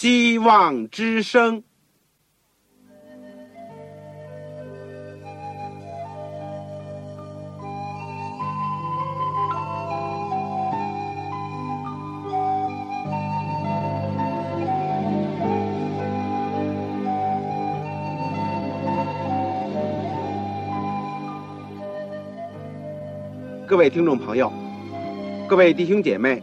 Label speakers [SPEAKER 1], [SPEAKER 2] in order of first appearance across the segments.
[SPEAKER 1] 希望之声。各位听众朋友，各位弟兄姐妹，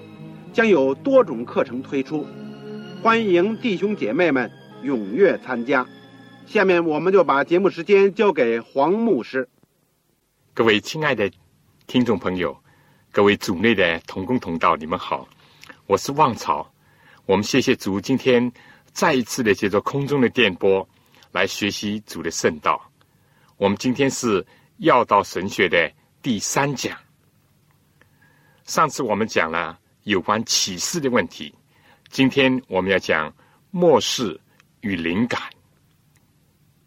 [SPEAKER 1] 将有多种课程推出，欢迎弟兄姐妹们踊跃参加。下面我们就把节目时间交给黄牧师。
[SPEAKER 2] 各位亲爱的听众朋友，各位组内的同工同道，你们好，我是旺草。我们谢谢主，今天再一次的借着空中的电波来学习主的圣道。我们今天是要道神学的。第三讲，上次我们讲了有关启示的问题，今天我们要讲末世与灵感。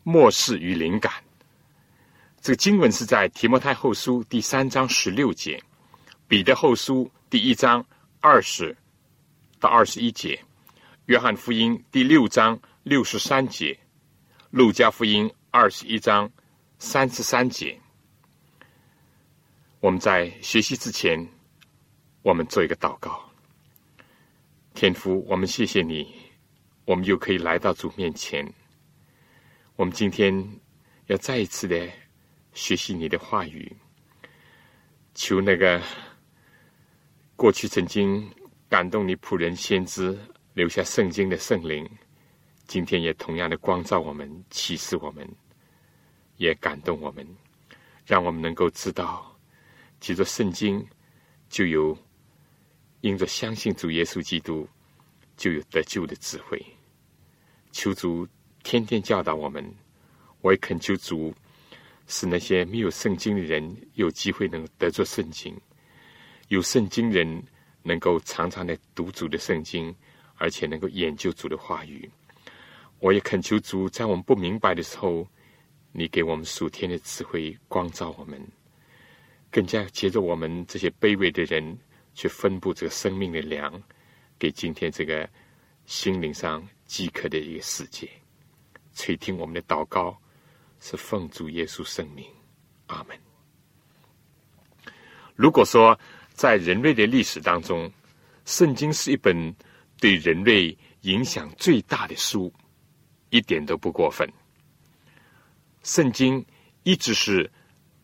[SPEAKER 2] 末世与灵感，这个经文是在提摩太后书第三章十六节，彼得后书第一章二十到二十一节，约翰福音第六章六十三节，路加福音二十一章三十三节。我们在学习之前，我们做一个祷告。天父，我们谢谢你，我们又可以来到主面前。我们今天要再一次的学习你的话语，求那个过去曾经感动你仆人先知留下圣经的圣灵，今天也同样的光照我们，启示我们，也感动我们，让我们能够知道。记着圣经，就有因着相信主耶稣基督，就有得救的智慧。求主天天教导我们，我也恳求主，使那些没有圣经的人有机会能得着圣经；有圣经人能够常常的读主的圣经，而且能够研究主的话语。我也恳求主，在我们不明白的时候，你给我们属天的智慧，光照我们。更加接着我们这些卑微的人，去分布这个生命的粮，给今天这个心灵上饥渴的一个世界。垂听我们的祷告，是奉主耶稣圣名，阿门。如果说在人类的历史当中，圣经是一本对人类影响最大的书，一点都不过分。圣经一直是。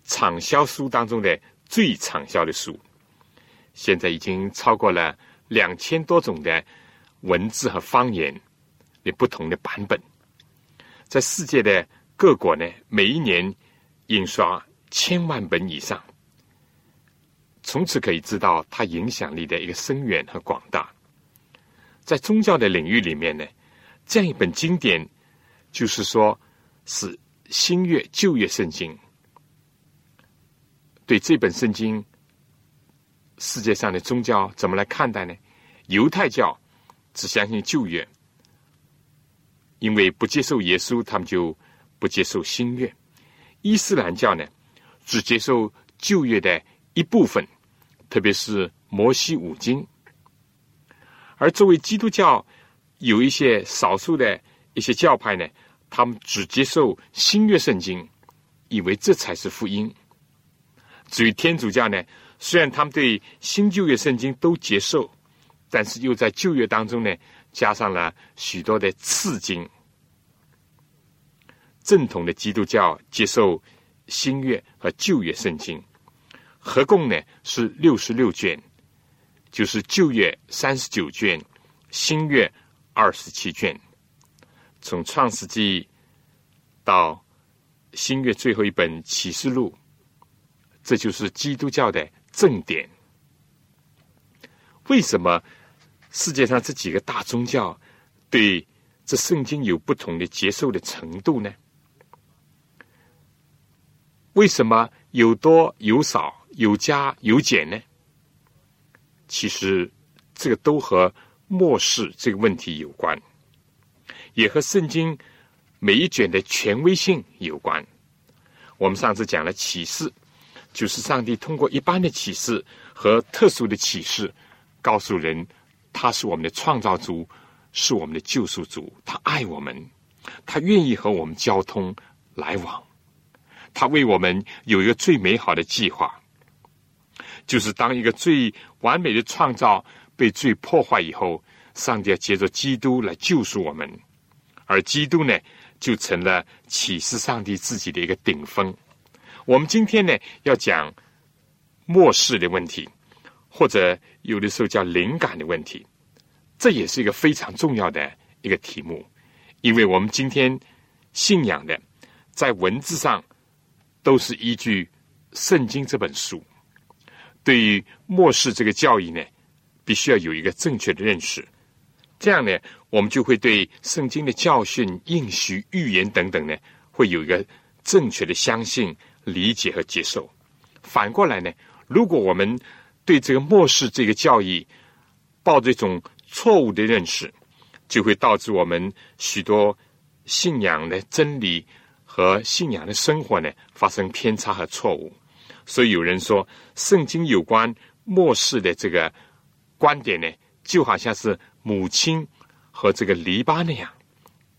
[SPEAKER 2] 畅销书当中的最畅销的书，现在已经超过了两千多种的文字和方言的不同的版本，在世界的各国呢，每一年印刷千万本以上。从此可以知道它影响力的一个深远和广大。在宗教的领域里面呢，这样一本经典，就是说是新约旧约圣经。对这本圣经，世界上的宗教怎么来看待呢？犹太教只相信旧约，因为不接受耶稣，他们就不接受新约。伊斯兰教呢，只接受旧约的一部分，特别是摩西五经。而作为基督教，有一些少数的一些教派呢，他们只接受新约圣经，以为这才是福音。至于天主教呢，虽然他们对新旧约圣经都接受，但是又在旧约当中呢，加上了许多的次经。正统的基督教接受新约和旧约圣经，合共呢是六十六卷，就是旧约三十九卷，新约二十七卷。从创世纪到新约最后一本启示录。这就是基督教的正典。为什么世界上这几个大宗教对这圣经有不同的接受的程度呢？为什么有多有少、有加有减呢？其实这个都和末世这个问题有关，也和圣经每一卷的权威性有关。我们上次讲了启示，就是上帝通过一般的启示和特殊的启示，告诉人他是我们的创造主，是我们的救赎主，他爱我们，他愿意和我们交通来往。他为我们有一个最美好的计划，就是当一个最完美的创造被最破坏以后，上帝要借着基督来救赎我们，而基督呢，就成了启示上帝自己的一个顶峰。我们今天呢，要讲末世的问题，或者有的时候叫灵感的问题，这也是一个非常重要的一个题目，因为我们今天信仰的在文字上。都是依据《圣经》这本书，对于末世这个教义呢，必须要有一个正确的认识。这样呢，我们就会对圣经的教训、应许、预言等等呢，会有一个正确的相信、理解和接受。反过来呢，如果我们对这个末世这个教义抱着一种错误的认识，就会导致我们许多信仰的真理。和信仰的生活呢发生偏差和错误，所以有人说，圣经有关末世的这个观点呢，就好像是母亲和这个篱笆那样，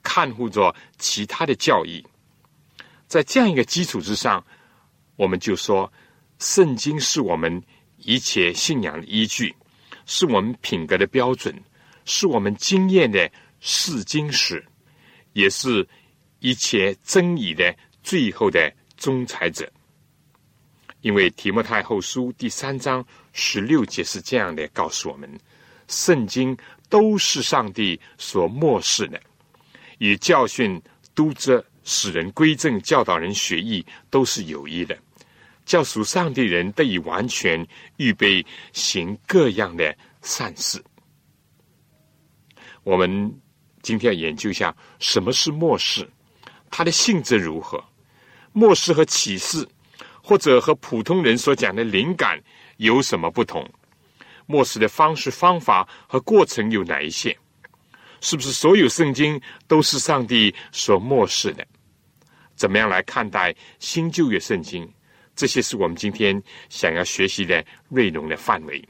[SPEAKER 2] 看护着其他的教义。在这样一个基础之上，我们就说，圣经是我们一切信仰的依据，是我们品格的标准，是我们经验的试金石，也是。一切争议的最后的仲裁者，因为提摩太后书第三章十六节是这样的告诉我们：圣经都是上帝所漠视的，以教训、督责、使人归正、教导人学艺，都是有益的，叫属上帝人得以完全预备行各样的善事。我们今天要研究一下什么是漠视。它的性质如何？末世和启示，或者和普通人所讲的灵感有什么不同？末世的方式、方法和过程有哪一些？是不是所有圣经都是上帝所漠视的？怎么样来看待新旧约圣经？这些是我们今天想要学习的内容的范围。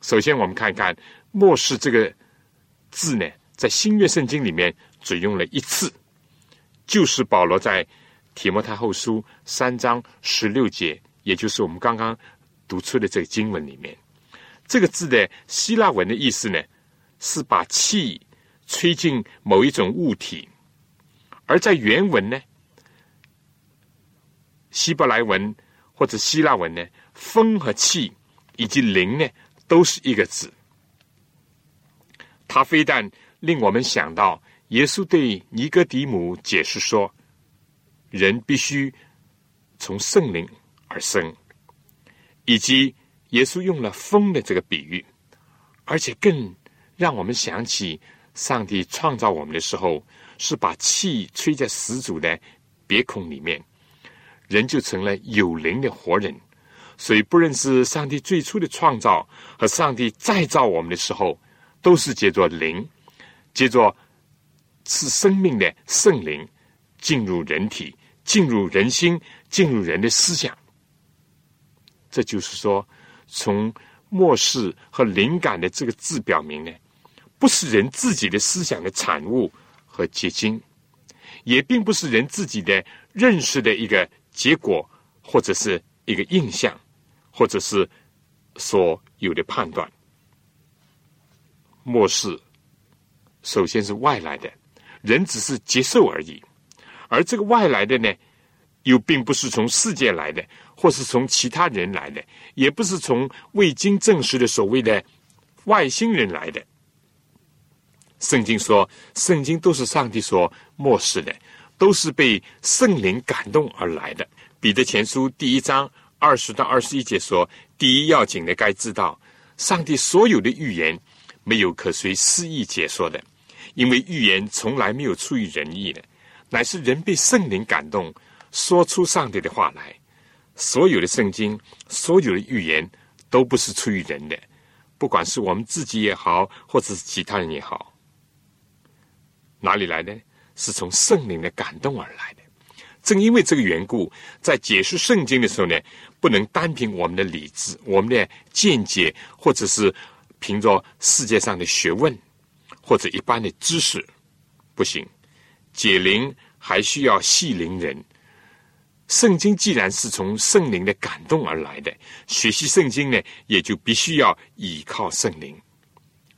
[SPEAKER 2] 首先，我们看看“末世”这个字呢，在新约圣经里面只用了一次。就是保罗在提摩太后书三章十六节，也就是我们刚刚读出的这个经文里面，这个字的希腊文的意思呢，是把气吹进某一种物体；而在原文呢，希伯来文或者希腊文呢，风和气以及灵呢，都是一个字。它非但令我们想到。耶稣对尼哥底母解释说：“人必须从圣灵而生。”以及耶稣用了风的这个比喻，而且更让我们想起上帝创造我们的时候，是把气吹在始祖的鼻孔里面，人就成了有灵的活人。所以，不论是上帝最初的创造和上帝再造我们的时候，都是借着灵，借着。是生命的圣灵进入人体，进入人心，进入人的思想。这就是说，从末世和灵感的这个字表明呢，不是人自己的思想的产物和结晶，也并不是人自己的认识的一个结果，或者是一个印象，或者是所有的判断。末世首先是外来的。人只是接受而已，而这个外来的呢，又并不是从世界来的，或是从其他人来的，也不是从未经证实的所谓的外星人来的。圣经说，圣经都是上帝所漠视的，都是被圣灵感动而来的。彼得前书第一章二十到二十一节说：“第一要紧的，该知道，上帝所有的预言，没有可随私意解说的。”因为预言从来没有出于人意的，乃是人被圣灵感动，说出上帝的话来。所有的圣经，所有的预言，都不是出于人的，不管是我们自己也好，或者是其他人也好，哪里来的？是从圣灵的感动而来的。正因为这个缘故，在解释圣经的时候呢，不能单凭我们的理智、我们的见解，或者是凭着世界上的学问或者一般的知识，不行。解灵还需要系灵人。圣经既然是从圣灵的感动而来的，学习圣经呢，也就必须要依靠圣灵。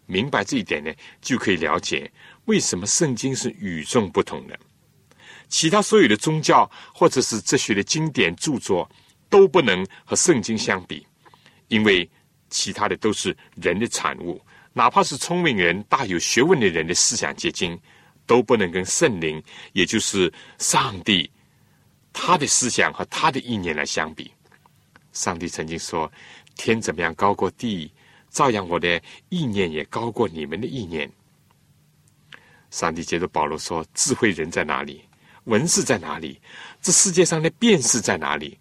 [SPEAKER 2] 明白这一点呢，就可以了解为什么圣经是与众不同的。其他所有的宗教或者是哲学的经典著作都不能和圣经相比，因为其他的都是人的产物，哪怕是聪明人、大有学问的人的思想结晶，都不能跟圣灵，也就是上帝他的思想和他的意念来相比。上帝曾经说：“天怎么样高过地，照样我的意念也高过你们的意念。”上帝接着保罗说：“智慧人在哪里？”文字在哪里？这世界上的辨识在哪里？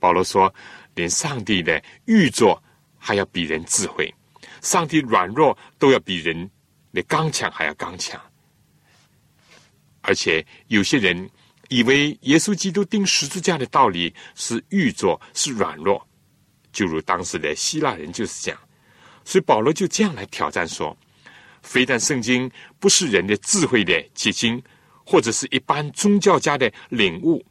[SPEAKER 2] 保罗说：“连上帝的玉作还要比人智慧，上帝软弱都要比人的刚强还要刚强。而且有些人以为耶稣基督钉十字架的道理是玉作是软弱，就如当时的希腊人就是这样。所以保罗就这样来挑战说：非但圣经不是人的智慧的结晶。”或者是一般宗教家的领悟，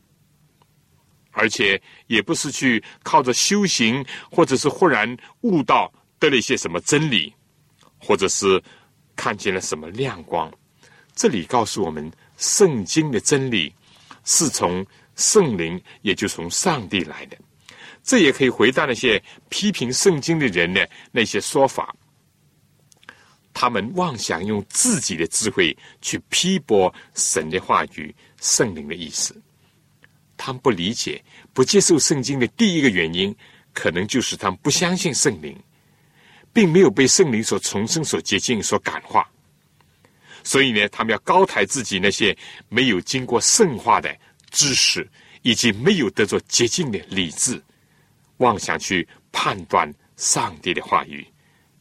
[SPEAKER 2] 而且也不是去靠着修行，或者是忽然悟到得了一些什么真理，或者是看见了什么亮光。这里告诉我们，圣经的真理是从圣灵，也就从上帝来的。这也可以回答那些批评圣经的人的那些说法。他们妄想用自己的智慧去批驳神的话语、圣灵的意思。他们不理解、不接受圣经的第一个原因，可能就是他们不相信圣灵，并没有被圣灵所重生、所洁净、所感化。所以呢，他们要高抬自己那些没有经过圣化的知识，以及没有得着洁净的理智，妄想去判断上帝的话语。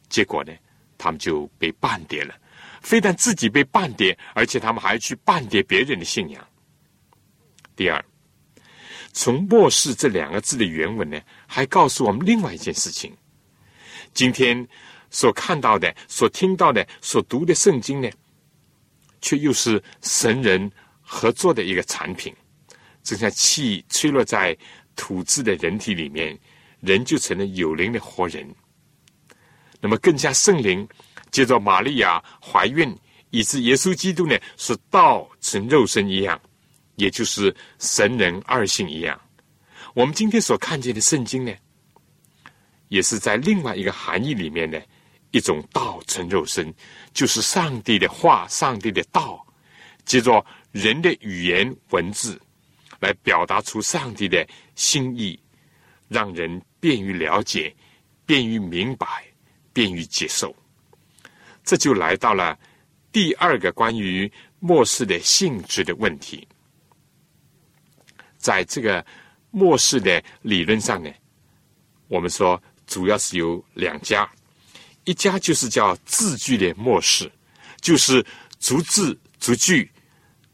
[SPEAKER 2] 结果呢？他们就被半跌了，非但自己被半跌，而且他们还去半跌别人的信仰。第二，从“末世”这两个字的原文呢，还告诉我们另外一件事情：今天所看到的、所听到的、所读的圣经呢，却又是神人合作的一个产品，就像气吹落在土质的人体里面，人就成了有灵的活人。那么，更加圣灵接着玛利亚怀孕，以致耶稣基督呢是道成肉身一样，也就是神人二性一样。我们今天所看见的圣经呢，也是在另外一个含义里面的一种道成肉身，就是上帝的话、上帝的道，接着人的语言文字来表达出上帝的心意，让人便于了解，便于明白。便于接受，这就来到了第二个关于末世的性质的问题。在这个末世的理论上呢，我们说主要是有两家，一家就是叫字句的末世，就是逐字逐句，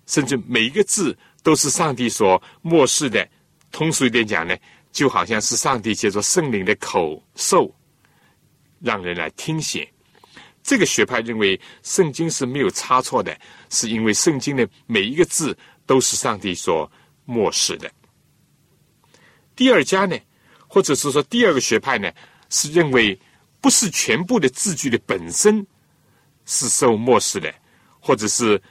[SPEAKER 2] 甚至每一个字都是上帝所末世的。通俗一点讲呢，就好像是上帝借着圣灵的口授。让人来听写，这个学派认为圣经是没有差错的，是因为圣经的每一个字都是上帝所漠视的。第二家呢，或者是说第二个学派呢，是认为不是全部的字句的本身是受漠视的，或者是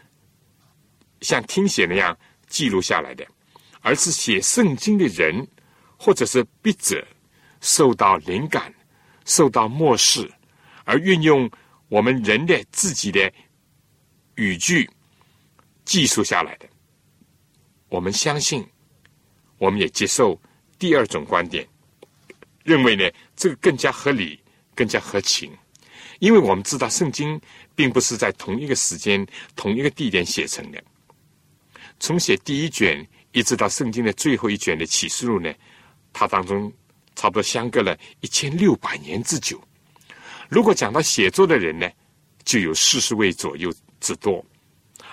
[SPEAKER 2] 像听写那样记录下来的，而是写圣经的人或者是笔者受到灵感。受到漠视，而运用我们人的自己的语句记述下来的，我们相信，我们也接受第二种观点，认为呢这个更加合理，更加合情，因为我们知道圣经并不是在同一个时间、同一个地点写成的。从写第一卷一直到圣经的最后一卷的启示录呢，它当中差不多相隔了一千六百年之久。如果讲到写作的人呢，就有四十位左右之多。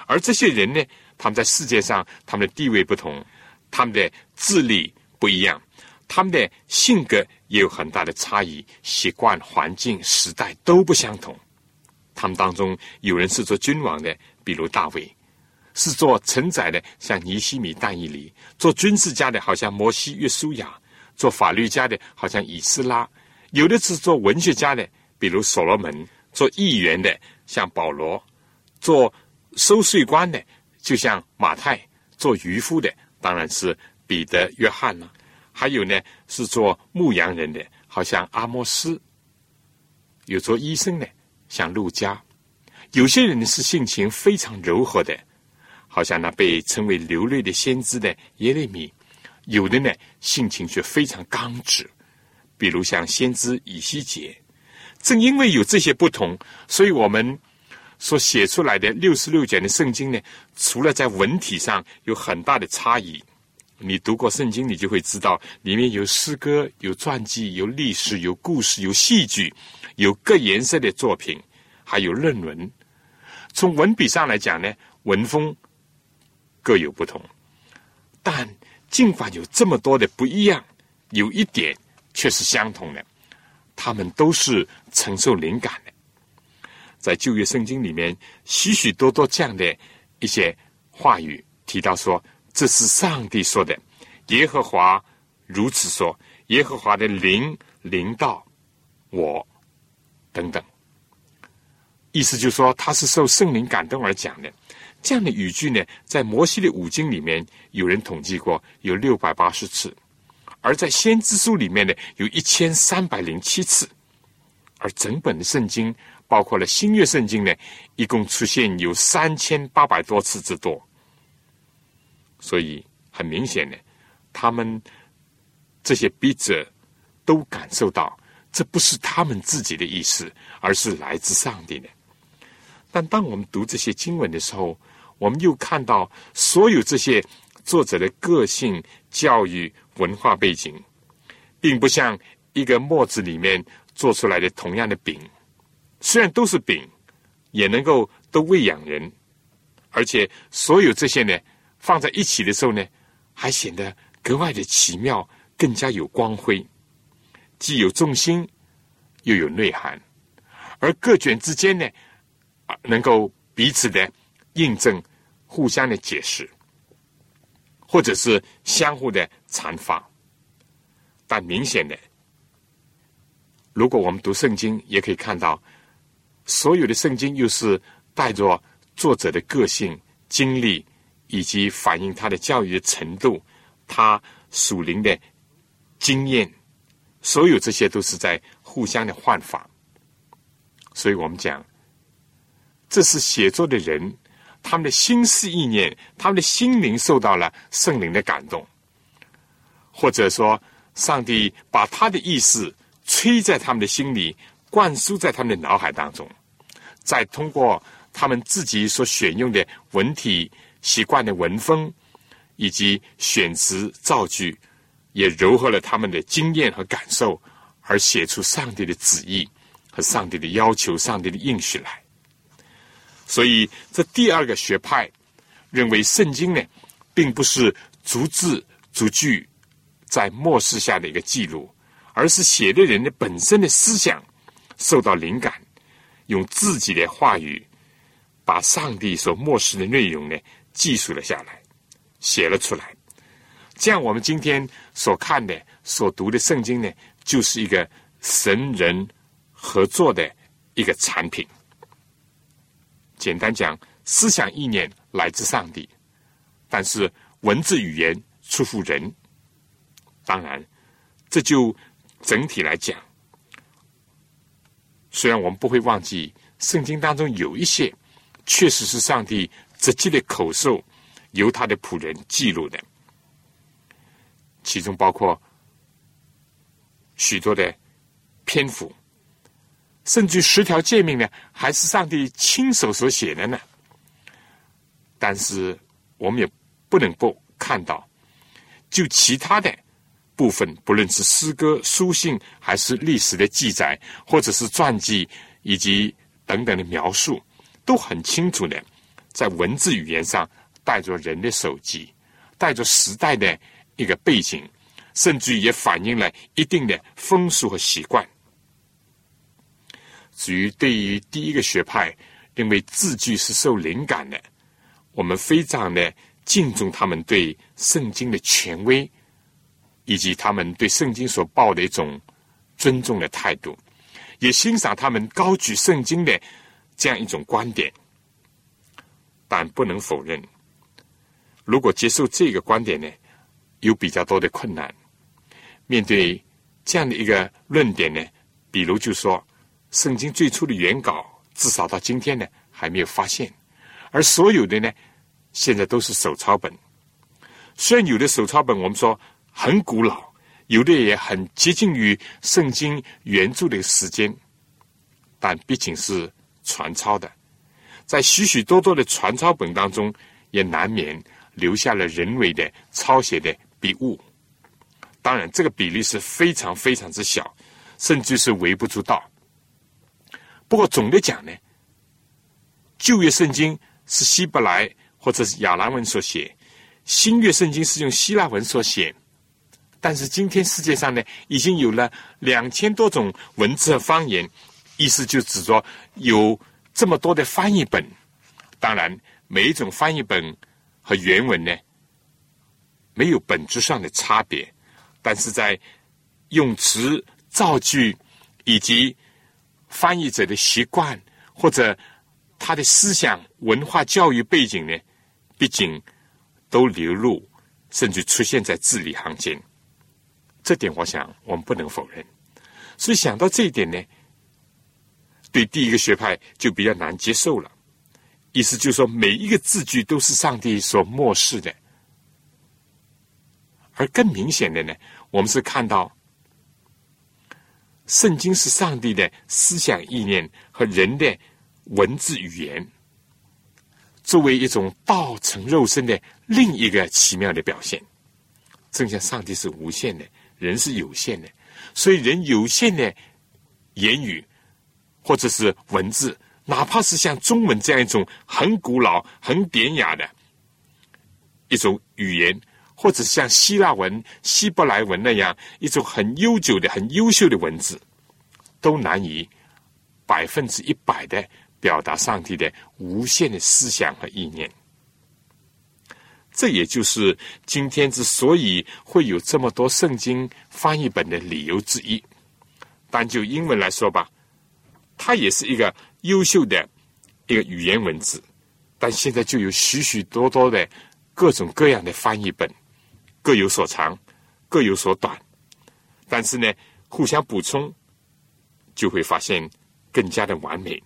[SPEAKER 2] 而这些人呢，他们在世界上他们的地位不同，他们的智力不一样，他们的性格也有很大的差异，习惯、环境、时代都不相同。他们当中有人是做君王的，比如大卫。是做承载的，像尼西米、但以里；做军事家的，好像摩西、约书亚；做法律家的，好像以斯拉；有的是做文学家的，比如所罗门；做议员的，像保罗；做收税官的，就像马太；做渔夫的，当然是彼得、约翰了。还有呢，是做牧羊人的，好像阿莫斯；有做医生的，像路加；有些人呢是性情非常柔和的。好像那被称为流泪的先知的耶利米，有的呢性情却非常刚直，比如像先知以西结。正因为有这些不同，所以我们所写出来的六十六卷的圣经呢，除了在文体上有很大的差异，你读过圣经，你就会知道里面有诗歌、有传记、有历史、有故事、有戏剧、有各颜色的作品，还有论文。从文笔上来讲呢，文风。各有不同，但尽管有这么多的不一样，有一点却是相同的，他们都是承受灵感的。在旧约圣经里面，许许多多这样的一些话语提到说：“这是上帝说的，耶和华如此说，耶和华的灵灵到我，等等。”意思就是说，他是受圣灵感动而讲的。这样的语句呢，在摩西的五经里面，有人统计过有六百八十次；而在先知书里面呢，有一千三百零七次。而整本的圣经，包括了新约圣经呢，一共出现有三千八百多次之多。所以很明显呢，他们这些笔者都感受到，这不是他们自己的意思，而是来自上帝的。但当我们读这些经文的时候，我们又看到所有这些作者的个性、教育、文化背景，并不像一个墨子里面做出来的同样的饼，虽然都是饼，也能够都喂养人，而且所有这些呢放在一起的时候呢，还显得格外的奇妙，更加有光辉，既有重心，又有内涵，而各卷之间呢。能够彼此的印证、互相的解释，或者是相互的阐发。但明显的，如果我们读圣经，也可以看到，所有的圣经又是带着作者的个性、经历，以及反映他的教育的程度、他属灵的经验，所有这些都是在互相的换法。所以我们讲。这是写作的人，他们的心思意念，他们的心灵受到了圣灵的感动，或者说，上帝把他的意思吹在他们的心里，灌输在他们的脑海当中，再通过他们自己所选用的文体、习惯的文风，以及选词造句，也糅合了他们的经验和感受，而写出上帝的旨意和上帝的要求、上帝的应许来。所以，这第二个学派认为，圣经呢，并不是逐字逐句在末世下的一个记录，而是写的人的本身的思想受到灵感，用自己的话语把上帝所漠视的内容呢记述了下来，写了出来。这样，我们今天所看的、所读的圣经呢，就是一个神人合作的一个产品。简单讲，思想意念来自上帝，但是文字语言出乎人。当然，这就整体来讲，虽然我们不会忘记圣经当中有一些确实是上帝直接的口授，由他的仆人记录的，其中包括许多的篇幅甚至十条诫命呢，还是上帝亲手所写的呢？但是我们也不能不看到，就其他的部分，不论是诗歌、书信，还是历史的记载，或者是传记以及等等的描述，都很清楚的，在文字语言上带着人的手机，带着时代的一个背景，甚至也反映了一定的风俗和习惯。至于对于第一个学派认为字句是受灵感的。我们非常的敬重他们对圣经的权威，以及他们对圣经所抱的一种尊重的态度，也欣赏他们高举圣经的这样一种观点。但不能否认，如果接受这个观点呢，有比较多的困难。面对这样的一个论点呢，比如就说，圣经最初的原稿至少到今天呢还没有发现，而所有的呢。现在都是手抄本，虽然有的手抄本我们说很古老，有的也很接近于圣经原著的时间，但毕竟是传抄的，在许许多多的传抄本当中，也难免留下了人为的抄写的笔误。当然，这个比例是非常非常之小，甚至是微不足道。不过总的讲呢，旧约圣经是希伯来。或者是亚兰文所写，新约圣经是用希腊文所写，但是今天世界上呢，已经有了两千多种文字和方言，意思就指着有这么多的翻译本。当然，每一种翻译本和原文呢，没有本质上的差别，但是在用词、造句以及翻译者的习惯或者他的思想、文化、教育背景呢。毕竟，都流入，甚至出现在字里行间，这点我想我们不能否认。所以想到这一点呢，对第一个学派就比较难接受了。意思就是说，每一个字句都是上帝所漠视的。而更明显的呢，我们是看到，圣经是上帝的思想意念和人的文字语言。作为一种道成肉身的另一个奇妙的表现，正像上帝是无限的，人是有限的，所以人有限的言语或者是文字，哪怕是像中文这样一种很古老、很典雅的一种语言，或者像希腊文、希伯来文那样一种很悠久的、很优秀的文字，都难以百分之一百的。表达上帝的无限的思想和意念，这也就是今天之所以会有这么多圣经翻译本的理由之一。单就英文来说吧，它也是一个优秀的一个语言文字，但现在就有许许多多的各种各样的翻译本，各有所长，各有所短，但是呢，互相补充，就会发现更加的完美。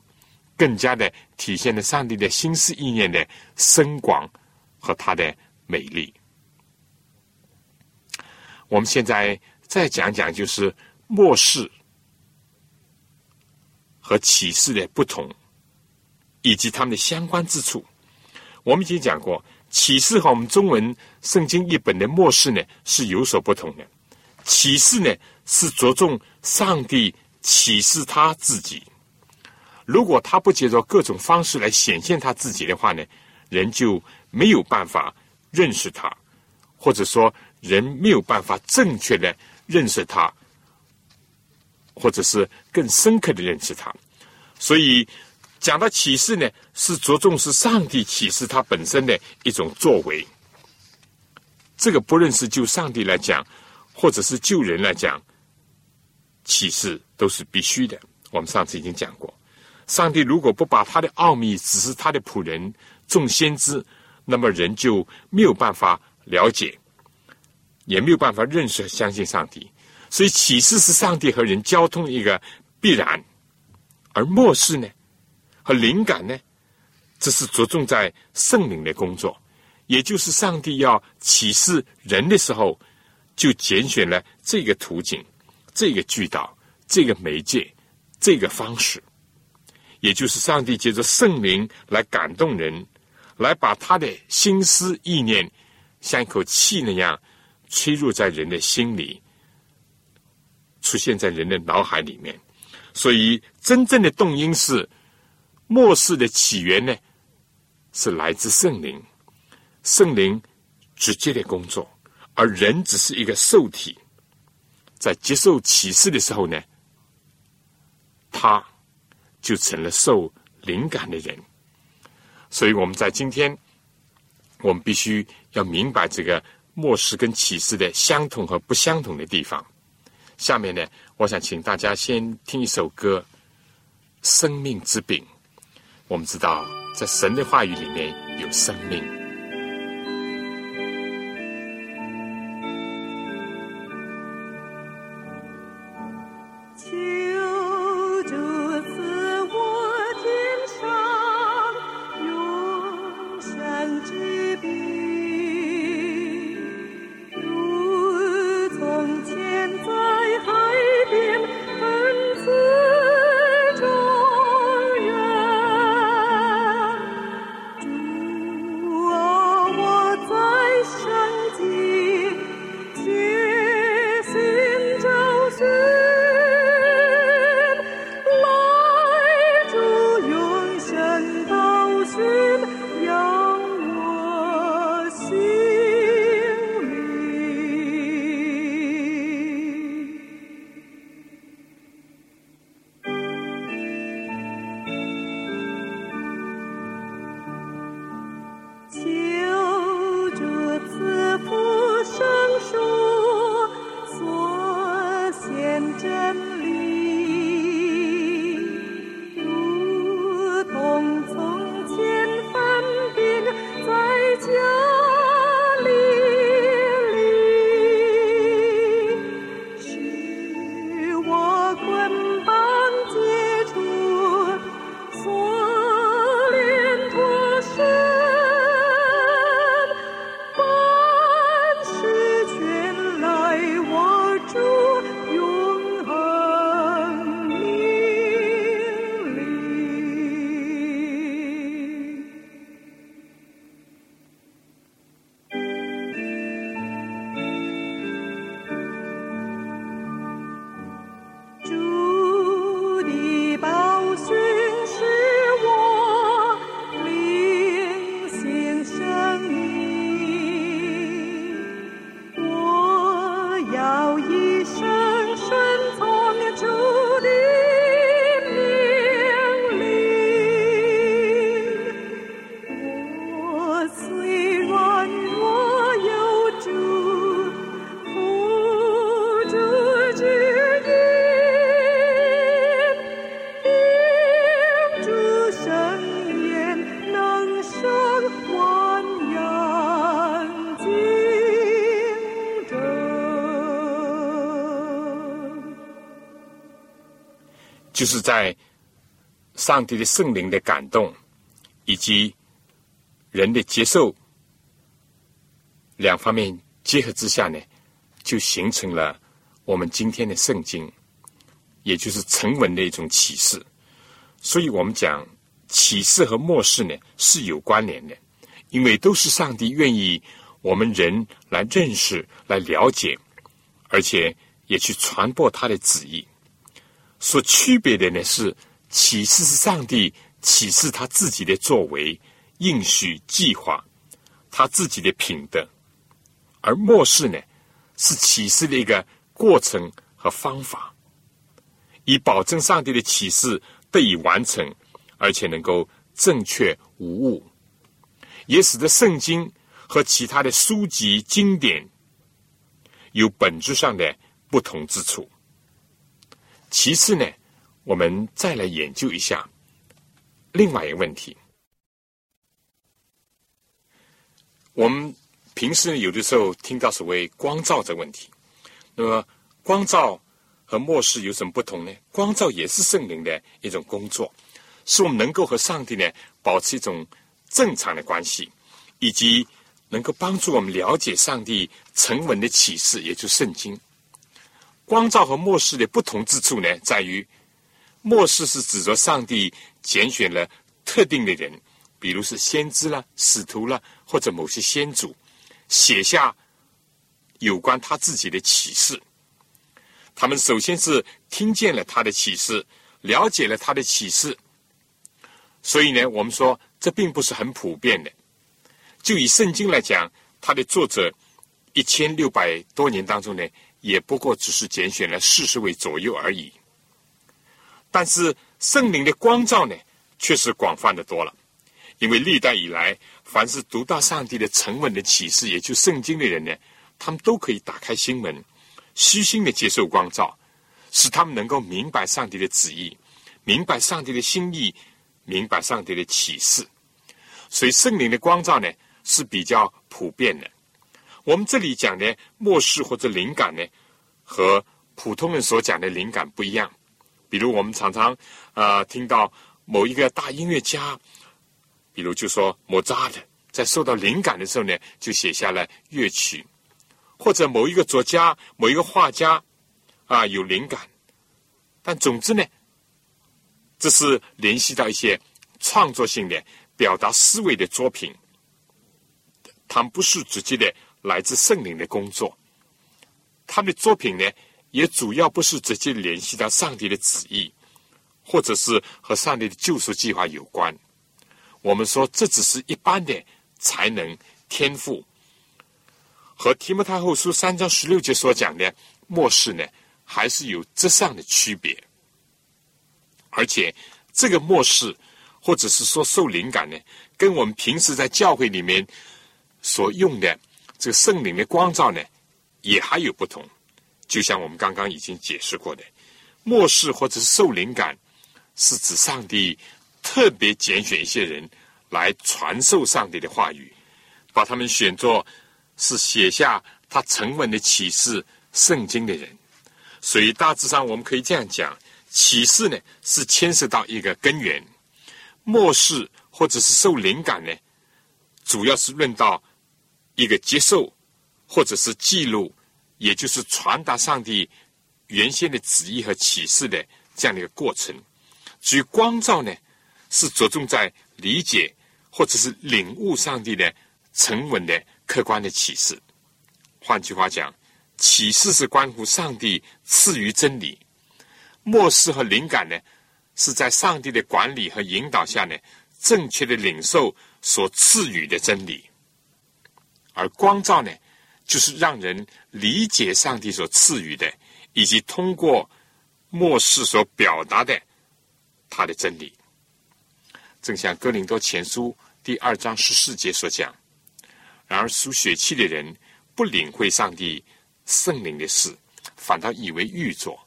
[SPEAKER 2] 更加的体现了上帝的心思意念的深广和他的美丽。我们现在再讲讲，就是末世和启示的不同，以及他们的相关之处。我们已经讲过，启示和我们中文圣经译本的末世呢是有所不同的。启示呢是着重上帝启示他自己。如果他不借着各种方式来显现他自己的话呢，人就没有办法认识他，或者说人没有办法正确的认识他，或者是更深刻的认识他。所以讲到启示呢，是着重是上帝启示他本身的一种作为。这个不论是就上帝来讲，或者是就人来讲，启示都是必须的。我们上次已经讲过。上帝如果不把他的奥秘指示他的仆人众先知，那么人就没有办法了解，也没有办法认识和相信上帝。所以启示是上帝和人交通一个必然，而末世呢和灵感呢，这是着重在圣灵的工作，也就是上帝要启示人的时候，就拣选了这个途径、这个渠道、这个媒介。
[SPEAKER 3] 这个方式，也就是上帝借着圣灵来感动人，来把他的心思意念像一口气那样吹入在人的心里，出现在人的脑海里面。所以，真正的动因是末世的起源呢，是来自圣灵，圣灵直接的工作，而人只是一个受体，在接受启示的时候呢，他就成了受灵感的人。所以，我们在今天，我们必须要明白这个末世跟启示的相同和不相同的地方。下面呢？我想请大家先听一首歌，《生命之饼》。我们知道，在神的话语里面有生命。就是在上帝的圣灵的感动以及人的接受两方面结合之下呢，就形成了我们今天的圣经，也就是成文的一种启示。所以我们讲启示和末世呢是有关联的，因为都是上帝愿意我们人来认识、来了解，而且也去传播他的旨意。所区别的呢是，启示是上帝启示他自己的作为、应许、计划，他自己的品德；而末世呢，是启示的一个过程和方法，以保证上帝的启示得以完成，而且能够正确无误，也使得圣经和其他的书籍经典有本质上的不同之处。其次呢，我们再来研究一下另外一个问题。我们平时有的时候听到所谓光照这问题，那么光照和末世有什么不同呢？光照也是圣灵的一种工作，使我们能够和上帝呢保持一种正常的关系，以及能够帮助我们了解上帝成文的启示，也就是圣经。光照和末世的不同之处呢，在于
[SPEAKER 2] 末世是指着上帝拣选了特定的人，比如是先知啦、使徒啦，或者某些先祖，写下有关他自己的启示。他们首先是听见了他的启示，了解了他的启示，所以呢，我们说这并不是很普遍的。就以圣经来讲，它的作者一千六百多年当中呢，也不过只是拣选了四十位左右而已。但是圣灵的光照呢，却是广泛的多了。因为历代以来，凡是读到上帝的沉稳的启示，也就圣经的人呢，他们都可以打开心门，虚心的接受光照，使他们能够明白上帝的旨意，明白上帝的心意，明白上帝的启示。所以圣灵的光照呢。是比较普遍的。我们这里讲的末世或者灵感呢，和普通人所讲的灵感不一样。比如我们常常呃听到某一个大音乐家，比如就说莫扎特，在受到灵感的时候呢，就写下了乐曲；或者某一个作家、某一个画家啊有灵感。但总之呢，这是联系到一些创作性的表达思维的作品。他不是直接的来自圣灵的工作，他们的作品呢，也主要不是直接联系到上帝的旨意，或者是和上帝的救赎计划有关。我们说这只是一般的才能天赋，和提摩太后书三章十六节所讲的末世呢，还是有质上的区别。而且这个末世，或者是说受灵感呢，跟我们平时在教会里面。所用的这个圣灵的光照呢，也还有不同。就像我们刚刚已经解释过的，末世或者是受灵感，是指上帝特别拣选一些人来传授上帝的话语，把他们选作是写下他沉稳的启示圣经的人。所以大致上我们可以这样讲：启示呢是牵涉到一个根源，末世或者是受灵感呢，主要是论到。一个接受，或者是记录，也就是传达上帝原先的旨意和启示的这样的一个过程。至于光照呢，是着重在理解或者是领悟上帝的沉稳的客观的启示。换句话讲，启示是关乎上帝赐予真理；漠视和灵感呢，是在上帝的管理和引导下呢，正确的领受所赐予的真理。而光照呢，就是让人理解上帝所赐予的，以及通过末世所表达的他的真理。正像哥林多前书第二章十四节所讲：“然而属血气的人不领会上帝圣灵的事，反倒以为愚拙，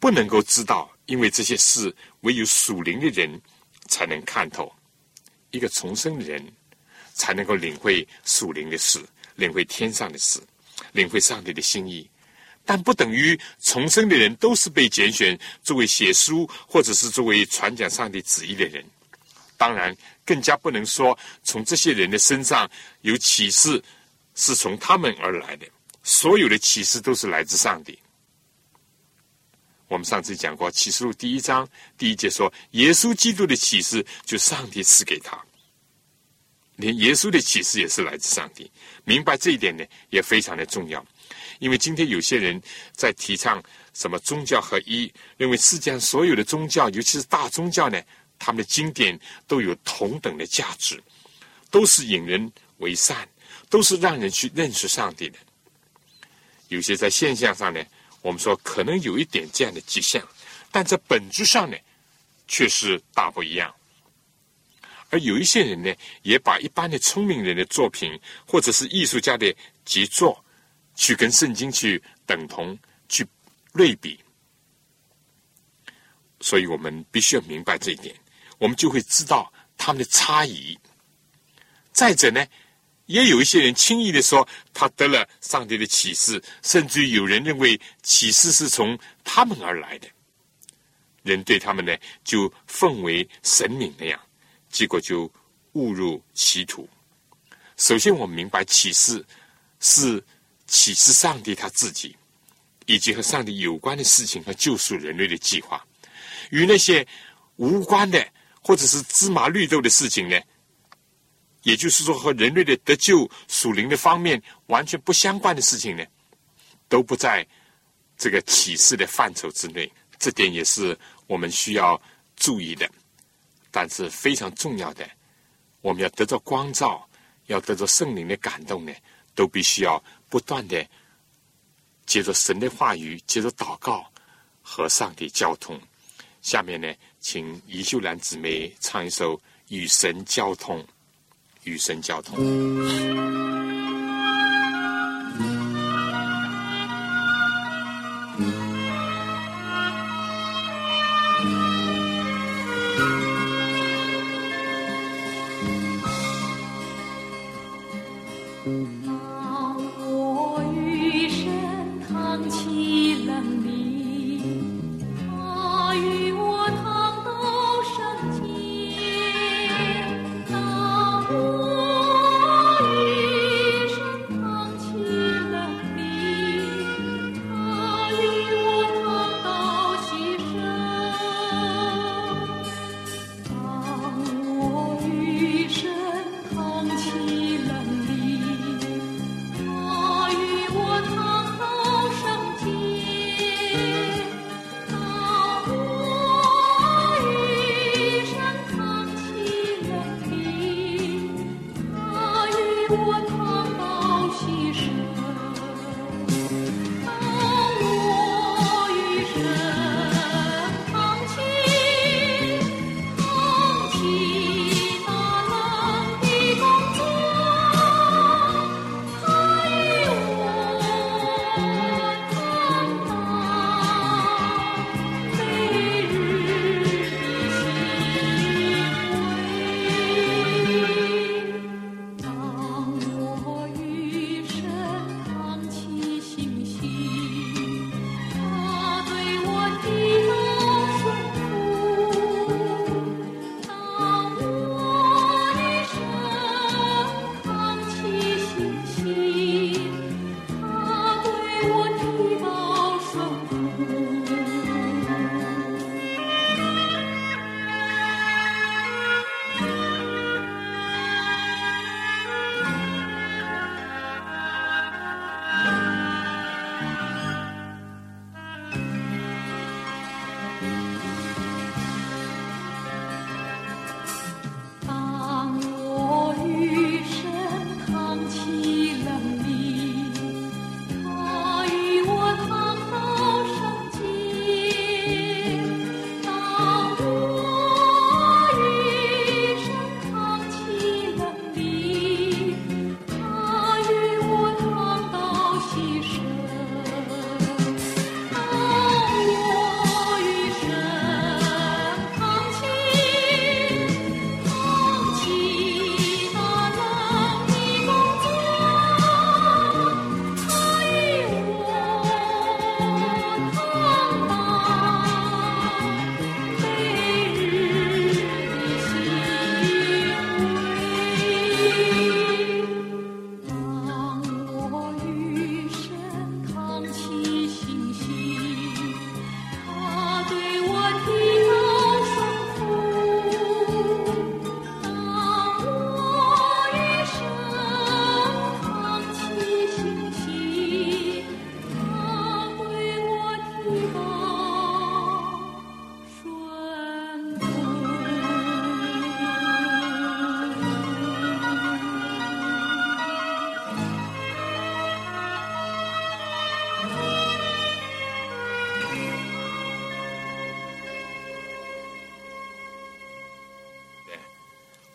[SPEAKER 2] 不能够知道，因为这些事唯有属灵的人才能看透。一个重生的人。”才能够领会属灵的事，领会天上的事，领会上帝的心意。但不等于重生的人都是被拣选作为写书或者是作为传讲上帝旨意的人。当然，更加不能说从这些人的身上有启示是从他们而来的。所有的启示都是来自上帝。我们上次讲过，启示录第一章第一节说，耶稣基督的启示就上帝赐给他。连耶稣的启示也是来自上帝，明白这一点呢，也非常的重要。因为今天有些人在提倡什么宗教合一，认为世界上所有的宗教，尤其是大宗教呢，他们的经典都有同等的价值，都是引人为善，都是让人去认识上帝的。有些在现象上呢，我们说可能有一点这样的迹象，但在本质上呢，却是大不一样。而有一些人呢，也把一般的聪明人的作品，或者是艺术家的杰作，去跟圣经去等同、去类比。所以我们必须要明白这一点，我们就会知道他们的差异。再者呢，也有一些人轻易的说他得了上帝的启示，甚至有人认为启示是从他们而来的，人对他们呢就奉为神明那样。结果就误入歧途。首先，我们明白启示是启示上帝他自己，以及和上帝有关的事情和救赎人类的计划。
[SPEAKER 3] 与那些无关的或者是芝麻绿豆的事情呢，也就是说和人类的得救属灵的方面完全不相关的事情呢，都不在这个启示的范畴之内。这点也是我们需要注意的。但是非常重要的，我们要得到光照，要得到圣灵的感动呢，都必须要不断的接着神的话语，接着祷告和上帝交通。下面呢，请宜秀兰姊妹唱一首《与神交通》，与神交通。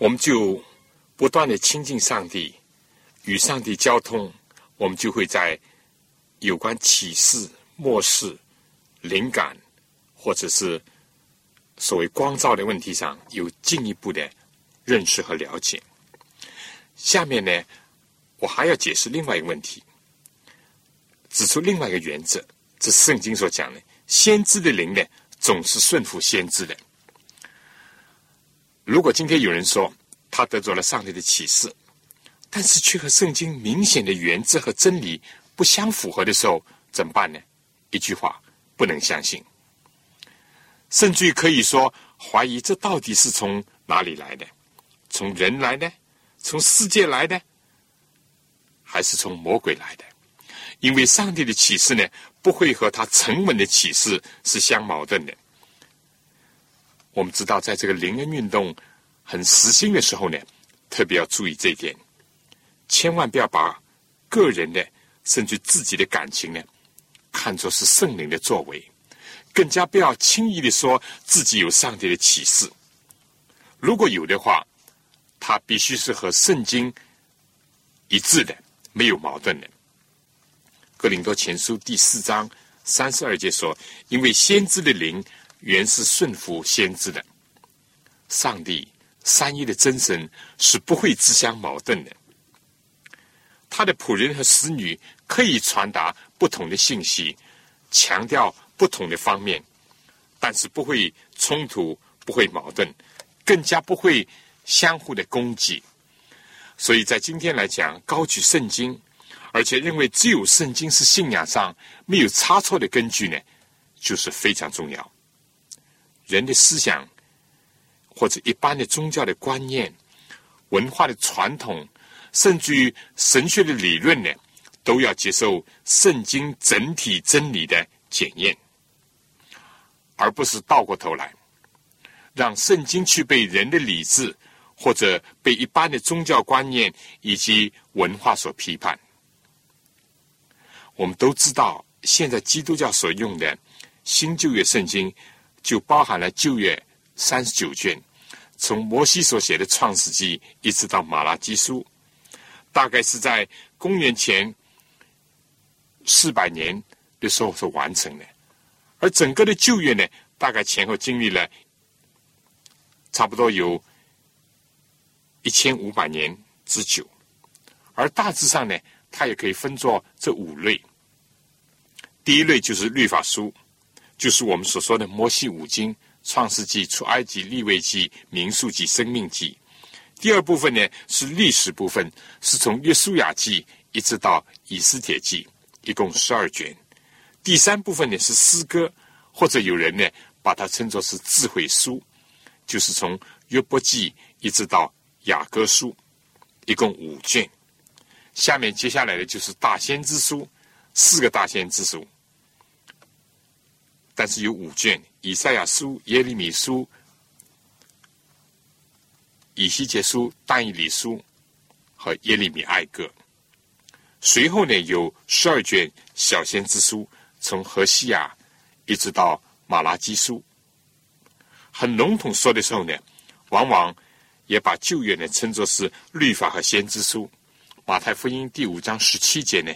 [SPEAKER 3] 我们就不断的亲近上帝，与上帝交通，我们就会在有关启示、末世、灵感，或者是所谓光照的问题上有进一步的认识和了解。下面呢，我还要解释另外一个问题，指出另外一个原则，这圣经所讲的，先知的灵呢，总是顺服先知的。如果今天有人说他得着了上帝的启示，但是却和圣经明显的原则和真理不相符合的时候，怎么办呢？一句话，不能相信。
[SPEAKER 2] 甚至于可以说怀疑这到底是从哪里来的？从人来的？从世界来的？还是从魔鬼来的？因为上帝的启示呢，不会和他沉稳的启示是相矛盾的。我们知道，在这个灵恩运动很实心的时候呢，特别要注意这一点，千万不要把个人的甚至自己的感情呢，看作是圣灵的作为，更加不要轻易的说自己有上帝的启示。如果有的话，它必须是和圣经一致的，没有矛盾的。哥林多前书第四章三十二节说：“因为先知的灵原是顺服先知的，上帝三一的真神是不会自相矛盾的。他的仆人和使女可以传达不同的信息，强调不同的方面，但是不会冲突，不会矛盾，更加不会相互的攻击。所以在今天来讲，高举圣经。”而且认为只有圣经是信仰上没有差错的根据呢，就是非常重要。人的思想或者一般的宗教的观念、文化的传统，甚至于神学的理论呢，都要接受圣经整体真理的检验，而不是倒过头来让圣经去被人的理智或者被一般的宗教观念以及文化所批判。我们都知道，现在基督教所用的新旧约圣经，就包含了旧约三十九卷，从摩西所写的创世纪一直到马拉基书，大概是在公元前四百年的时候所完成的。而整个的旧约呢，大概前后经历了差不多有一千五百年之久。而大致上呢，它也可以分作这五类。第一类就是律法书，就是我们所说的摩西五经：创世纪、出埃及、利未记、民数记、生命记。第二部分呢是历史部分，是从约书亚记一直到以斯帖记，一共十二卷。第三部分呢是诗歌，或者有人呢把它称作是智慧书，就是从约伯记一直到雅各书，一共五卷。下面接下来的就是大先知书。四个大先知书，但是有五卷：以赛亚书、耶利米书、以西结书、但以理书和耶利米哀歌。随后呢，有十二卷小先知书，从何西亚一直到马拉基书。很笼统说的时候呢，往往也把旧约呢称作是律法和先知书。马太福音第五章十七节呢。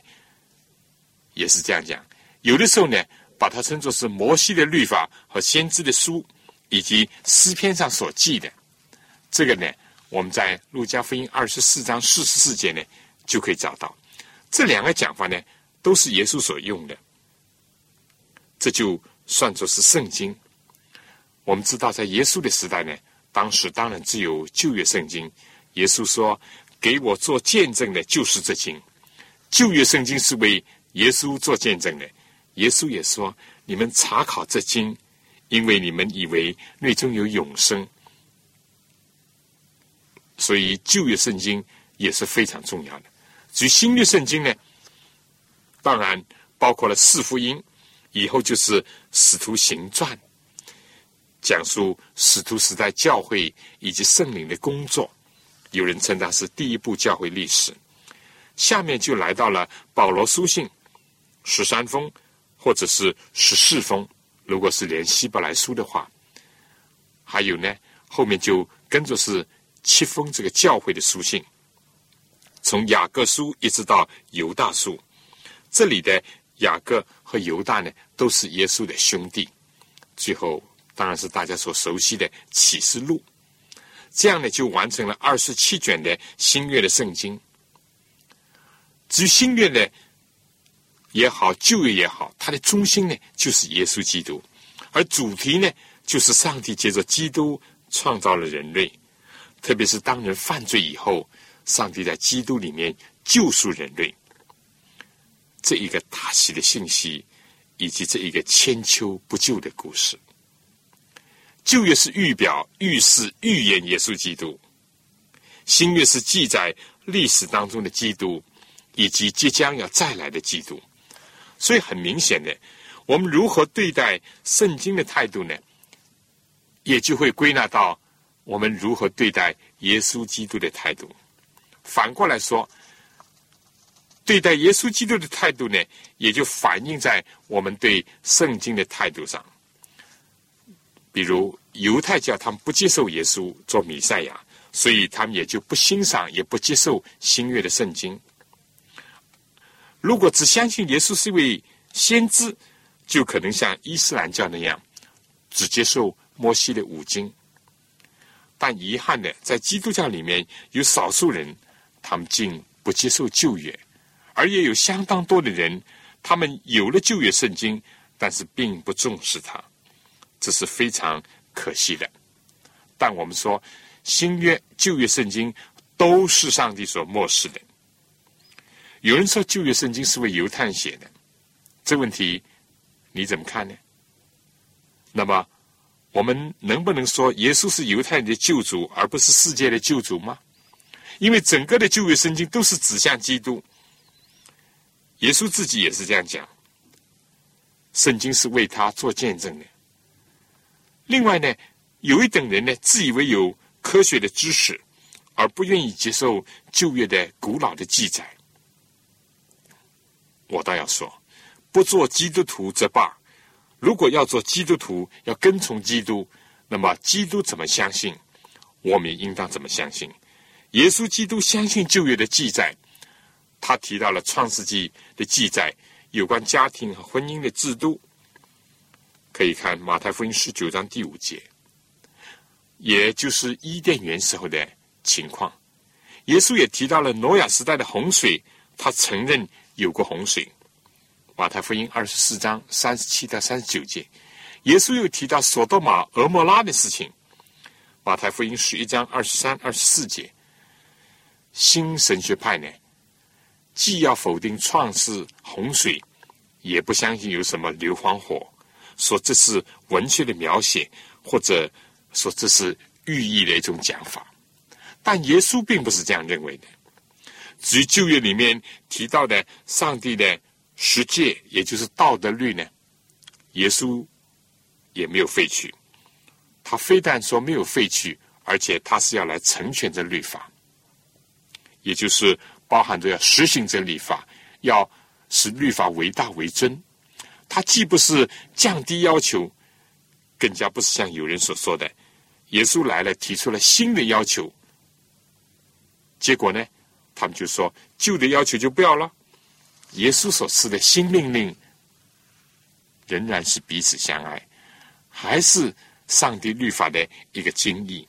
[SPEAKER 2] 也是这样讲，有的时候呢，把它称作是摩西的律法和先知的书，以及诗篇上所记的。这个呢，我们在路加福音二十四章四十四节呢，就可以找到。这两个讲法呢，都是耶稣所用的。这就算作是圣经。我们知道，在耶稣的时代呢，当时当然只有旧约圣经。耶稣说：“给我做见证的，就是这经。”旧约圣经是为。耶稣做见证的，耶稣也说：“你们查考这经，因为你们以为内中有永生。”所以旧约圣经也是非常重要的。至于新约圣经呢，当然包括了四福音，以后就是使徒行传，讲述使徒时代教会以及圣灵的工作。有人称它是第一部教会历史。下面就来到了保罗书信。十三封，或者是十四封，如果是连希伯来书的话，还有呢，后面就跟着是七封这个教会的书信，从雅各书一直到犹大书，这里的雅各和犹大呢，都是耶稣的兄弟。最后当然是大家所熟悉的启示录，这样呢，就完成了二十七卷的新约的圣经。至于新约呢？也好，旧约也好，它的中心呢就是耶稣基督，而主题呢就是上帝借着基督创造了人类，特别是当人犯罪以后，上帝在基督里面救赎人类，这一个大喜的信息，以及这一个千秋不救的故事。旧约是预表、预示、预言耶稣基督；新约是记载历史当中的基督，以及即将要再来的基督。所以很明显的，我们如何对待圣经的态度呢？也就会归纳到我们如何对待耶稣基督的态度。反过来说，对待耶稣基督的态度呢，也就反映在我们对圣经的态度上。比如犹太教，他们不接受耶稣做弥赛亚，所以他们也就不欣赏，也不接受新约的圣经。如果只相信耶稣是一位先知，就可能像伊斯兰教那样，只接受摩西的五经。但遗憾的，在基督教里面有少数人，他们竟不接受旧约，而也有相当多的人，他们有了旧约圣经，但是并不重视它。这是非常可惜的，但我们说新约、旧约圣经都是上帝所漠视的。有人说旧约圣经是为犹太写的，这问题你怎么看呢？那么我们能不能说耶稣是犹太人的救主，而不是世界的救主吗？因为整个的旧约圣经都是指向基督，耶稣自己也是这样讲，圣经是为他做见证的。另外呢，有一等人呢，自以为有科学的知识，而不愿意接受旧约的古老的记载。我倒要说，不做基督徒则罢。如果要做基督徒，要跟从基督，那么基督怎么相信，我们应当怎么相信。耶稣基督相信旧约的记载，他提到了创世纪的记载，有关家庭和婚姻的制度。可以看马太福音十九章第五节，也就是伊甸园时候的情况。耶稣也提到了挪亚时代的洪水，他承认有过洪水。马太福音二十四章三十七到三十九节，耶稣又提到索多玛、俄摩拉的事情。马太福音十一章二十三、二十四节，新神学派呢，既要否定创世洪水，也不相信有什么硫磺火。说这是文学的描写，或者说这是寓意的一种讲法，但耶稣并不是这样认为的。至于旧约里面提到的上帝的十诫，也就是道德律呢，耶稣也没有废去。他非但说没有废去，而且他是要来成全这律法，也就是包含着要实行这律法，要使律法为大为真。他既不是降低要求，更加不是像有人所说的，耶稣来了提出了新的要求，结果呢，他们就说旧的要求就不要了。耶稣所赐的新命令仍然是彼此相爱，还是上帝律法的一个精义。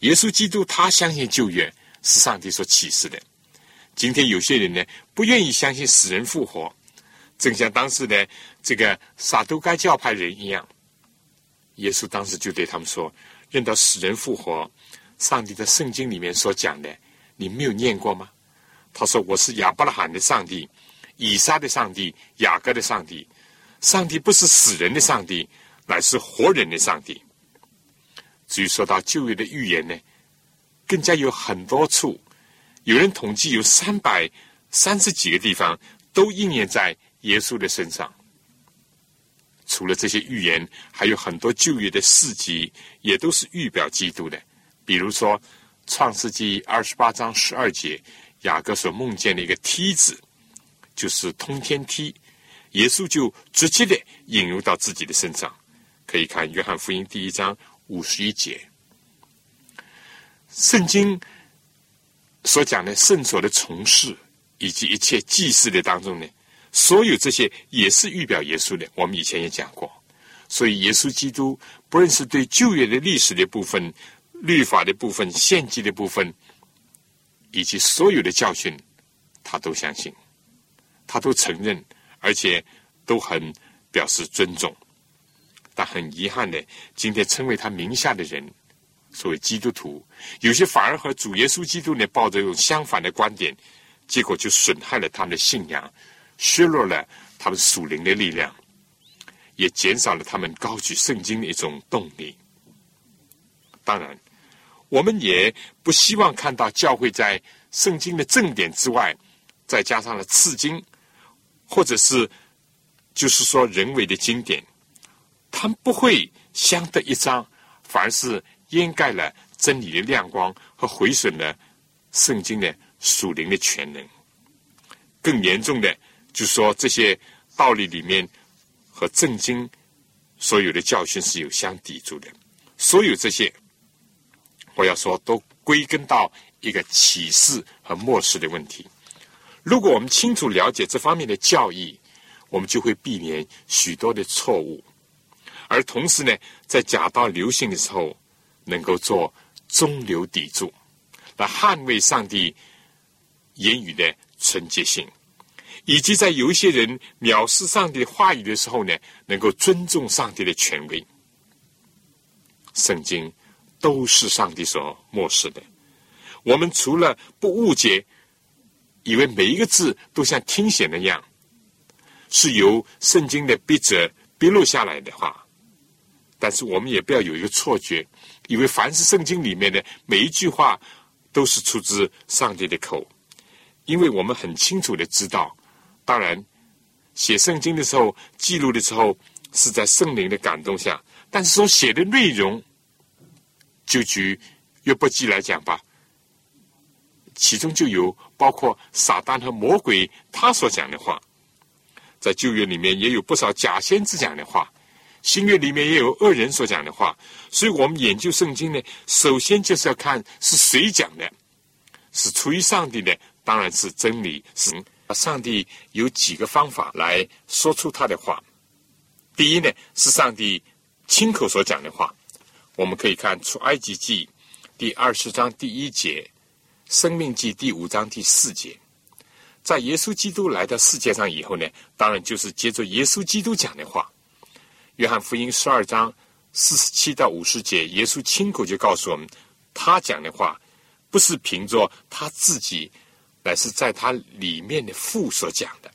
[SPEAKER 2] 耶稣基督他相信旧约是上帝所启示的。今天有些人呢，不愿意相信死人复活。正像当时的这个撒都该教派人一样，耶稣当时就对他们说：“认到死人复活，上帝在圣经里面所讲的，你没有念过吗？”他说：“我是亚伯拉罕的上帝，以撒的上帝，雅各的上帝。上帝不是死人的上帝，乃是活人的上帝。”至于说到旧约的预言呢，更加有很多处，有人统计有三百三十几个地方都应验在。耶稣的身上，除了这些预言，还有很多旧约的事迹，也都是预表基督的。比如说，《创世纪》二十八章十二节，雅各所梦见的一个梯子，就是通天梯，耶稣就直接的引入到自己的身上。可以看《约翰福音》第一章五十一节，圣经所讲的圣所的从事，以及一切祭祀的当中呢。所有这些也是预表耶稣的，我们以前也讲过。所以，耶稣基督不论是对旧约的历史的部分、律法的部分、献祭的部分，以及所有的教训，他都相信，他都承认，而且都很表示尊重。但很遗憾的，今天称为他名下的人，所谓基督徒，有些反而和主耶稣基督呢抱着一种相反的观点，结果就损害了他们的信仰。削弱了他们属灵的力量，也减少了他们高举圣经的一种动力。当然，我们也不希望看到教会在圣经的正典之外，再加上了次经，或者是就是说人为的经典，他们不会相得益彰，反而是掩盖了真理的亮光和毁损了圣经的属灵的全能。更严重的，就是说这些道理里面和正经所有的教训是有相抵触的。所有这些，我要说，都归根到一个启示和漠视的问题。如果我们清楚了解这方面的教义，我们就会避免许多的错误，而同时呢，在假道流行的时候，能够做中流砥柱，来捍卫上帝言语的。纯洁性，以及在有一些人藐视上帝话语的时候呢，能够尊重上帝的权威。圣经都是上帝所漠视的。我们除了不误解，以为每一个字都像听写那样，是由圣经的笔者笔录下来的话，但是我们也不要有一个错觉，以为凡是圣经里面的每一句话都是出自上帝的口。因为我们很清楚的知道，当然写圣经的时候、记录的时候是在圣灵的感动下，但是所写的内容，就举约伯记来讲吧，其中就有包括撒旦和魔鬼他所讲的话，在旧约里面也有不少假先知讲的话，新约里面也有恶人所讲的话，所以我们研究圣经呢，首先就是要看是谁讲的，是出于上帝的。当然是真理，是上帝有几个方法来说出他的话。第一呢，是上帝亲口所讲的话。我们可以看出埃及记第二十章第一节，生命记第五章第四节。在耶稣基督来到世界上以后呢，当然就是接着耶稣基督讲的话。约翰福音十二章四十七到五十节，耶稣亲口就告诉我们，他讲的话不是凭着他自己。乃是在他里面的父所讲的，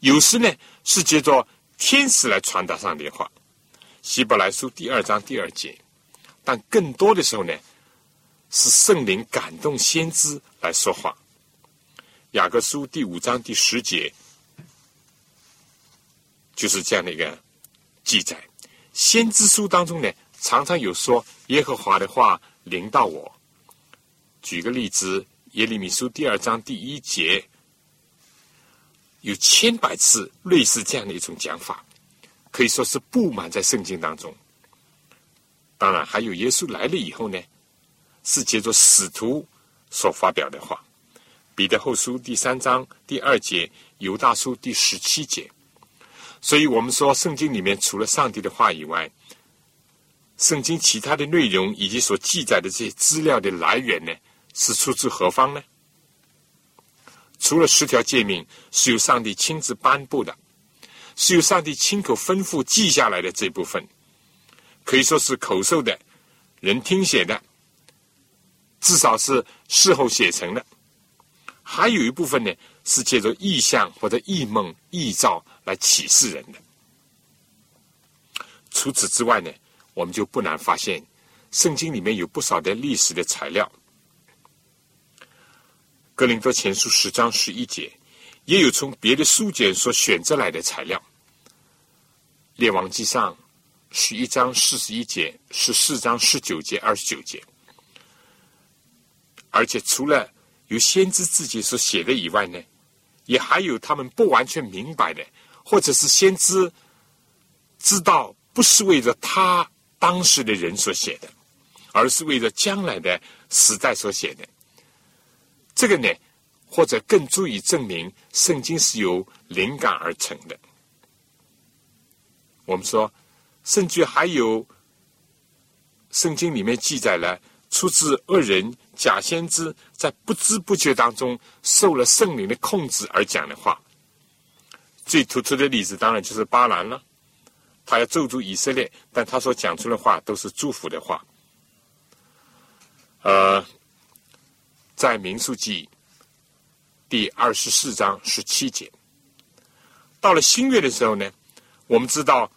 [SPEAKER 2] 有时呢是借着天使来传达上帝的话，《希伯来书》第二章第二节；但更多的时候呢，是圣灵感动先知来说话，《雅各书》第五章第十节就是这样的一个记载。先知书当中呢，常常有说耶和华的话临到我。举个例子。耶利米书第二章第一节有千百次类似这样的一种讲法，可以说是布满在圣经当中。当然，还有耶稣来了以后呢，是借着使徒所发表的话。彼得后书第三章第二节，犹大书第十七节。所以我们说，圣经里面除了上帝的话以外，圣经其他的内容以及所记载的这些资料的来源呢？是出自何方呢？除了十条诫命是由上帝亲自颁布的，是由上帝亲口吩咐记下来的这部分，可以说是口授的，人听写的，至少是事后写成的。还有一部分呢，是借着意象或者异梦、异兆来启示人的。除此之外呢，我们就不难发现，圣经里面有不少的历史的材料。格林多前书十章十一节，也有从别的书简所选择来的材料。列王记上十一章四十一节，十四章十九节、二十九节。而且除了有先知自己所写的以外呢，也还有他们不完全明白的，或者是先知知道不是为着他当时的人所写的，而是为着将来的时代所写的。这个呢，或者更足以证明圣经是由灵感而成的。我们说，甚至还有圣经里面记载了出自恶人假先知在不知不觉当中受了圣灵的控制而讲的话。最突出的例子当然就是巴兰了，他要咒诅以色列，但他所讲出的话都是祝福的话。呃。在民数记第二十四章十七节，到了新月的时候呢，我们知道，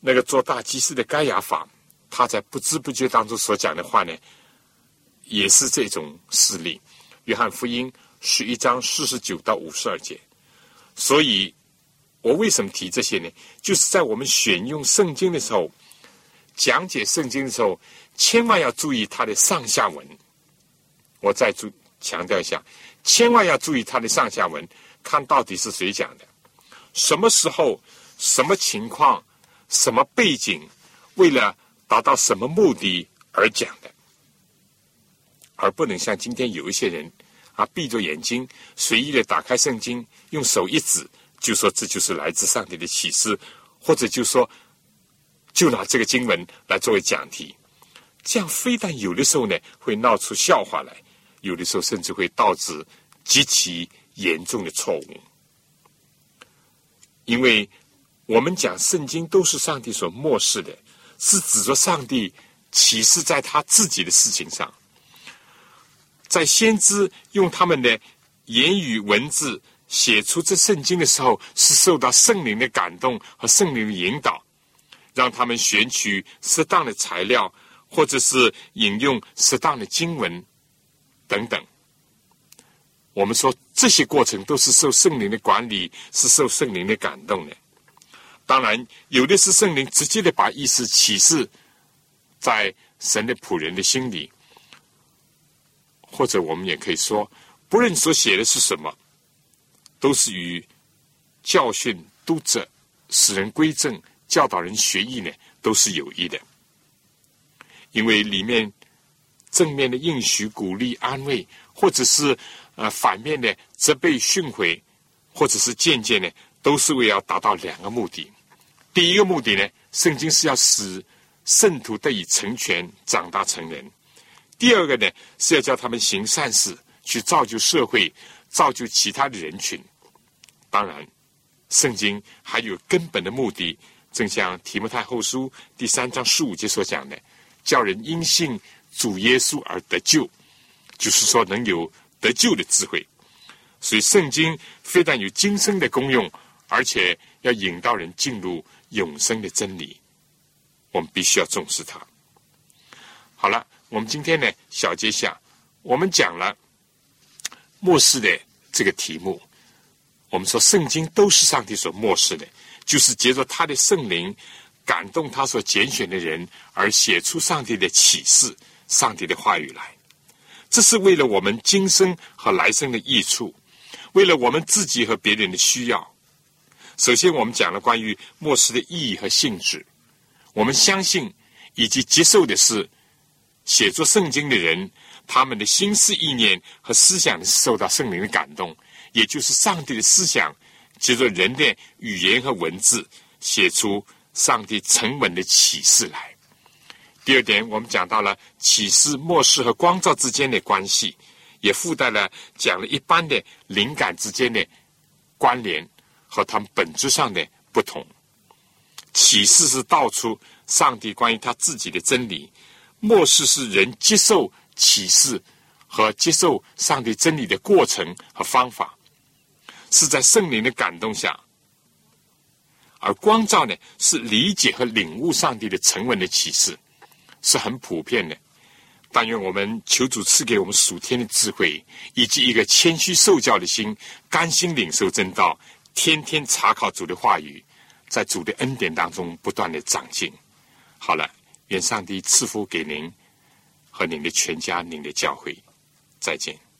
[SPEAKER 2] 那个做大祭司的该亚法，他在不知不觉当中所讲的话呢，也是这种事例。约翰福音十一章四十九到五十二节。所以，我为什么提这些呢？就是在我们选用圣经的时候，讲解圣经的时候，千万要注意它的上下文。我再注强调一下，千万要注意它的上下文，看到底是谁讲的，什么时候。什么情况、什么背景，为了达到什么目的而讲的，而不能像今天有一些人啊，闭着眼睛随意的打开圣经，用手一指就说这就是来自上帝的启示，或者就说就拿这个经文来作为讲题，这样非但有的时候呢会闹出笑话来，有的时候甚至会导致极其严重的错误，因为。我们讲圣经都是上帝所漠视的，是指着上帝启示在他自己的事情上，在先知用他们的言语文字写出这圣经的时候，是受到圣灵的感动和圣灵的引导，让他们选取适当的材料，或者是引用适当的经文等等。我们说这些过程都是受圣灵的管理，是受圣灵的感动的。当然，有的是圣灵直接的把意思启示在神的仆人的心里，或者我们也可以说，不论所写的是什么，都是与教训、督责、使人归正、教导人学艺呢，都是有益的。因为里面正面的应许、鼓励、安慰，或者是呃反面的责备、训诲，或者是渐渐的，都是为要达到两个目的。第一个目的呢，圣经是要使圣徒得以成全、长大成人；第二个呢，是要叫他们行善事，去造就社会、造就其他的人群。当然，圣经还有根本的目的，正像提摩太后书第三章十五节所讲的，叫人因信主耶稣而得救，就是说能有得救的智慧。所以，圣经非但有今生的功用，而且要引导人进入。永生的真理，我们必须要重视它。好了，我们今天呢，小结一下，我们讲了末世的这个题目。我们说，圣经都是上帝所漠视的，就是借着他的圣灵感动他所拣选的人，而写出上帝的启示、上帝的话语来。这是为了我们今生和来生的益处，为了我们自己和别人的需要。首先，我们讲了关于末世的意义和性质。我们相信以及接受的是，写作圣经的人，他们的心思意念和思想受到圣灵的感动，也就是上帝的思想，借着人的语言和文字，写出上帝沉稳的启示来。第二点，我们讲到了启示、末世和光照之间的关系，也附带了讲了一般的灵感之间的关联。和他们本质上的不同，启示是道出上帝关于他自己的真理，末世是人接受启示和接受上帝真理的过程和方法，是在圣灵的感动下，而光照呢是理解和领悟上帝的沉稳的启示，是很普遍的。但愿我们求主赐给我们属天的智慧，以及一个谦虚受教的心，甘心领受真道。天天查考主的话语，在主的恩典当中不断的长进。好了，愿上帝赐福给您和您的全家、您的教会。再见。